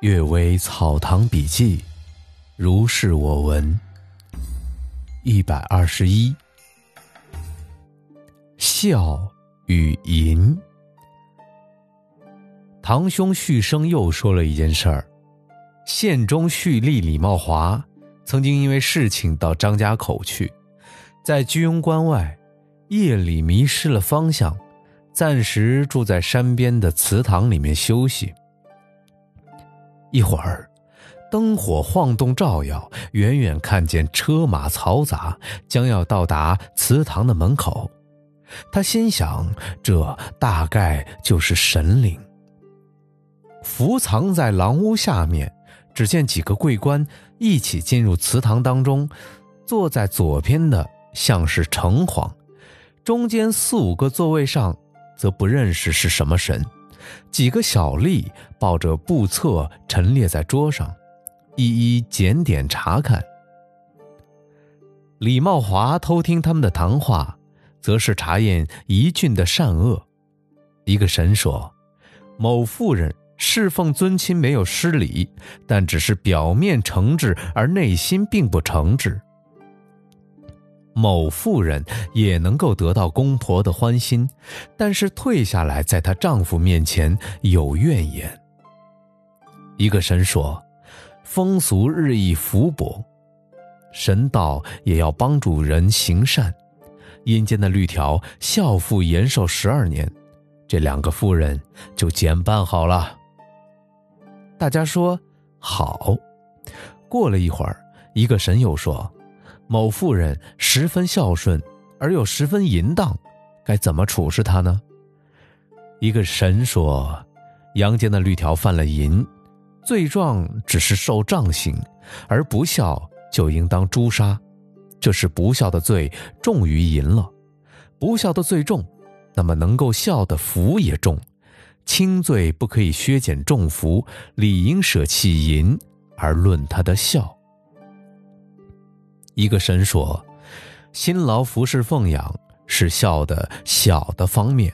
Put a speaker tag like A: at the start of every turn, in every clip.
A: 阅微草堂笔记，如是我闻。一百二十一，孝与淫。堂兄旭生又说了一件事儿：县中蓄吏李茂华曾经因为事情到张家口去，在居庸关外，夜里迷失了方向，暂时住在山边的祠堂里面休息。一会儿，灯火晃动，照耀，远远看见车马嘈杂，将要到达祠堂的门口。他心想，这大概就是神灵。伏藏在廊屋下面，只见几个贵官一起进入祠堂当中，坐在左边的像是城隍，中间四五个座位上，则不认识是什么神。几个小吏抱着簿册陈列在桌上，一一检点查看。李茂华偷听他们的谈话，则是查验一郡的善恶。一个神说：“某妇人侍奉尊亲没有失礼，但只是表面诚挚，而内心并不诚挚。”某妇人也能够得到公婆的欢心，但是退下来，在她丈夫面前有怨言。一个神说：“风俗日益福薄，神道也要帮助人行善。阴间的律条，孝妇延寿十二年，这两个妇人就减半好了。”大家说好。过了一会儿，一个神又说。某妇人十分孝顺，而又十分淫荡，该怎么处置她呢？一个神说：“阳间的律条犯了淫，罪状只是受杖刑，而不孝就应当诛杀。这是不孝的罪重于淫了。不孝的罪重，那么能够孝的福也重。轻罪不可以削减重福，理应舍弃淫而论他的孝。”一个神说：“辛劳服侍奉养是孝的小的方面，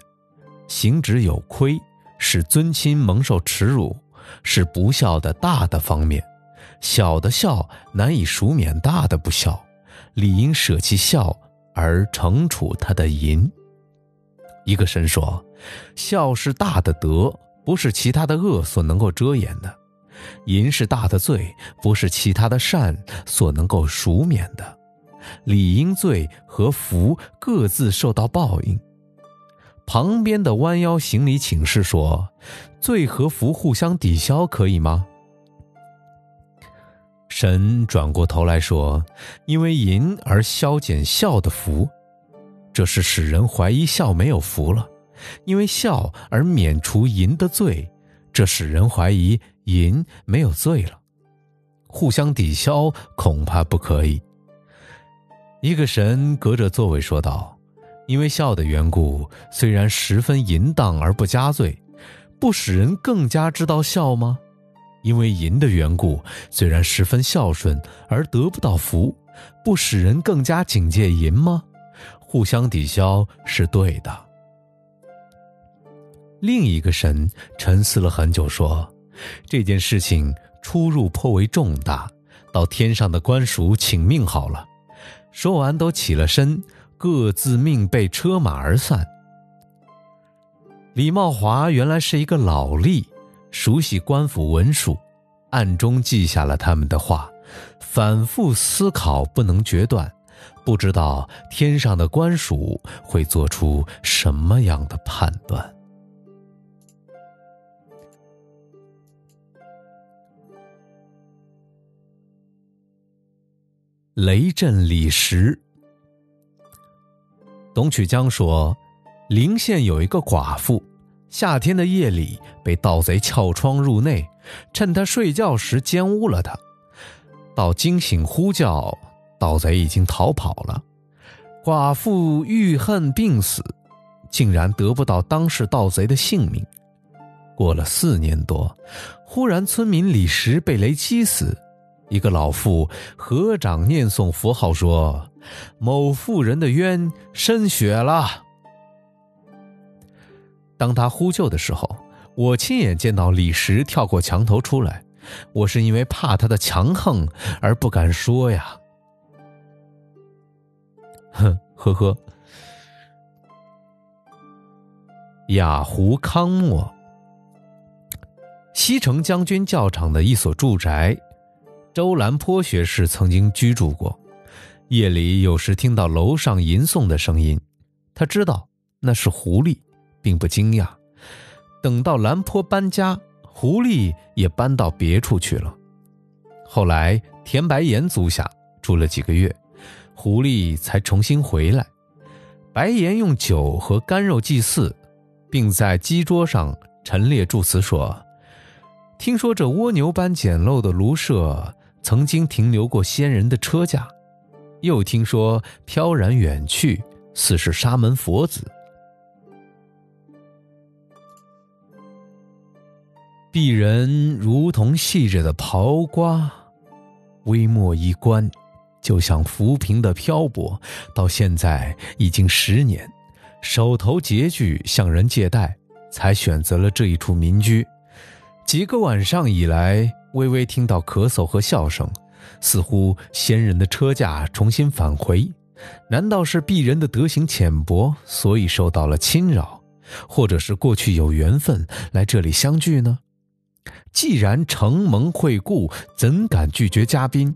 A: 行止有亏，使尊亲蒙受耻辱，是不孝的大的方面。小的孝难以赎免大的不孝，理应舍弃孝而惩处他的淫。”一个神说：“孝是大的德，不是其他的恶所能够遮掩的。”淫是大的罪，不是其他的善所能够赎免的。理应罪和福各自受到报应。旁边的弯腰行礼请示说：“罪和福互相抵消，可以吗？”神转过头来说：“因为淫而消减孝的福，这是使人怀疑孝没有福了；因为孝而免除淫的罪，这使人怀疑。”淫没有罪了，互相抵消恐怕不可以。一个神隔着座位说道：“因为孝的缘故，虽然十分淫荡而不加罪，不使人更加知道孝吗？因为淫的缘故，虽然十分孝顺而得不到福，不使人更加警戒淫吗？互相抵消是对的。”另一个神沉思了很久说。这件事情出入颇为重大，到天上的官署请命好了。说完，都起了身，各自命备车马而散。李茂华原来是一个老吏，熟悉官府文书，暗中记下了他们的话，反复思考，不能决断，不知道天上的官署会做出什么样的判断。雷震李石。董曲江说，临县有一个寡妇，夏天的夜里被盗贼撬窗入内，趁他睡觉时奸污了他。到惊醒呼叫，盗贼已经逃跑了。寡妇郁恨病死，竟然得不到当时盗贼的性命。过了四年多，忽然村民李石被雷击死。一个老妇合掌念诵佛号说：“某妇人的冤深雪了。”当他呼救的时候，我亲眼见到李石跳过墙头出来，我是因为怕他的强横而不敢说呀。哼，呵呵。雅胡康莫，西城将军教场的一所住宅，周兰坡学士曾经居住过。夜里有时听到楼上吟诵的声音，他知道那是狐狸，并不惊讶。等到兰坡搬家，狐狸也搬到别处去了。后来田白岩租下，住了几个月，狐狸才重新回来。白岩用酒和干肉祭祀。并在鸡桌上陈列祝词说：“听说这蜗牛般简陋的庐舍曾经停留过仙人的车驾，又听说飘然远去，似是沙门佛子。鄙人如同细着的刨瓜，微末一观，就像浮萍的漂泊，到现在已经十年。”手头拮据，向人借贷，才选择了这一处民居。几个晚上以来，微微听到咳嗽和笑声，似乎仙人的车驾重新返回。难道是鄙人的德行浅薄，所以受到了侵扰，或者是过去有缘分来这里相聚呢？既然承蒙惠顾，怎敢拒绝嘉宾？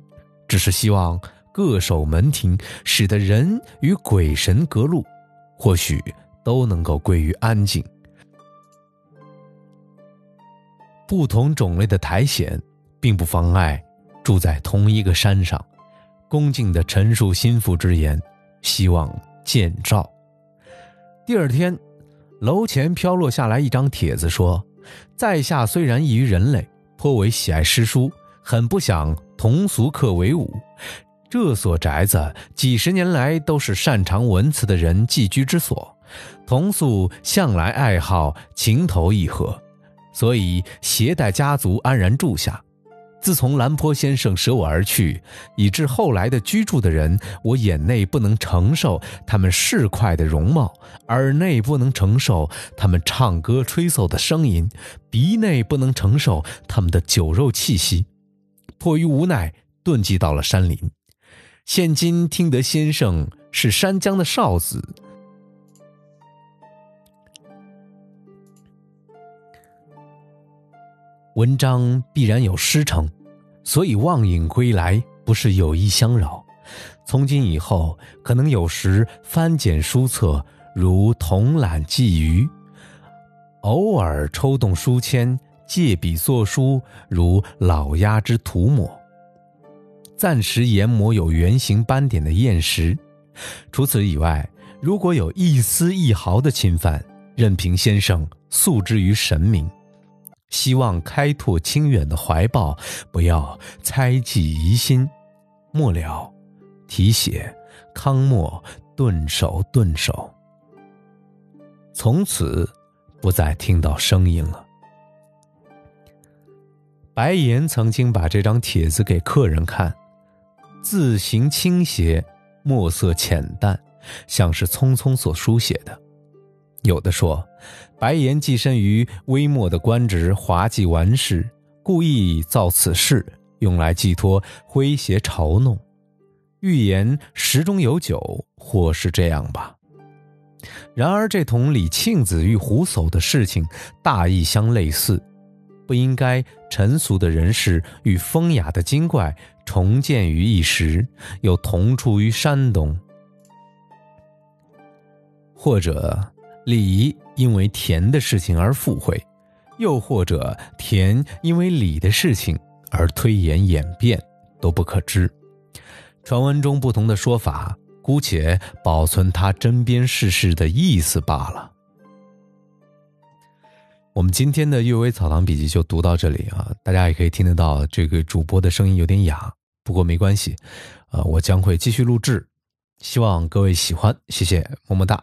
A: 只是希望各守门庭，使得人与鬼神隔路。或许都能够归于安静。不同种类的苔藓，并不妨碍住在同一个山上，恭敬的陈述心腹之言，希望见照。第二天，楼前飘落下来一张帖子，说：“在下虽然异于人类，颇为喜爱诗书，很不想同俗客为伍。”这所宅子几十年来都是擅长文辞的人寄居之所，同宿向来爱好情投意合，所以携带家族安然住下。自从兰坡先生舍我而去，以致后来的居住的人，我眼内不能承受他们市侩的容貌，耳内不能承受他们唱歌吹奏的声音，鼻内不能承受他们的酒肉气息，迫于无奈，遁迹到了山林。现今听得先生是山江的少子，文章必然有诗成，所以望影归来不是有意相扰。从今以后，可能有时翻检书册，如同览寄余；偶尔抽动书签，借笔作书，如老鸦之涂抹。暂时研磨有圆形斑点的砚石，除此以外，如果有一丝一毫的侵犯，任凭先生诉之于神明。希望开拓清远的怀抱，不要猜忌疑心。末了，提写康莫顿首顿首。从此，不再听到声音了。白岩曾经把这张帖子给客人看。字形倾斜，墨色浅淡，像是匆匆所书写的。有的说，白岩寄身于微末的官职，滑稽玩世，故意造此事，用来寄托诙谐嘲弄。预言时中有酒，或是这样吧。然而，这同李庆子与胡叟的事情大意相类似，不应该陈俗的人士与风雅的精怪。重见于一时，又同处于山东，或者李因为田的事情而附会，又或者田因为李的事情而推演演变，都不可知。传闻中不同的说法，姑且保存他针砭世事的意思罢了。我们今天的《阅微草堂笔记》就读到这里啊，大家也可以听得到这个主播的声音有点哑。不过没关系，呃，我将会继续录制，希望各位喜欢，谢谢，么么哒。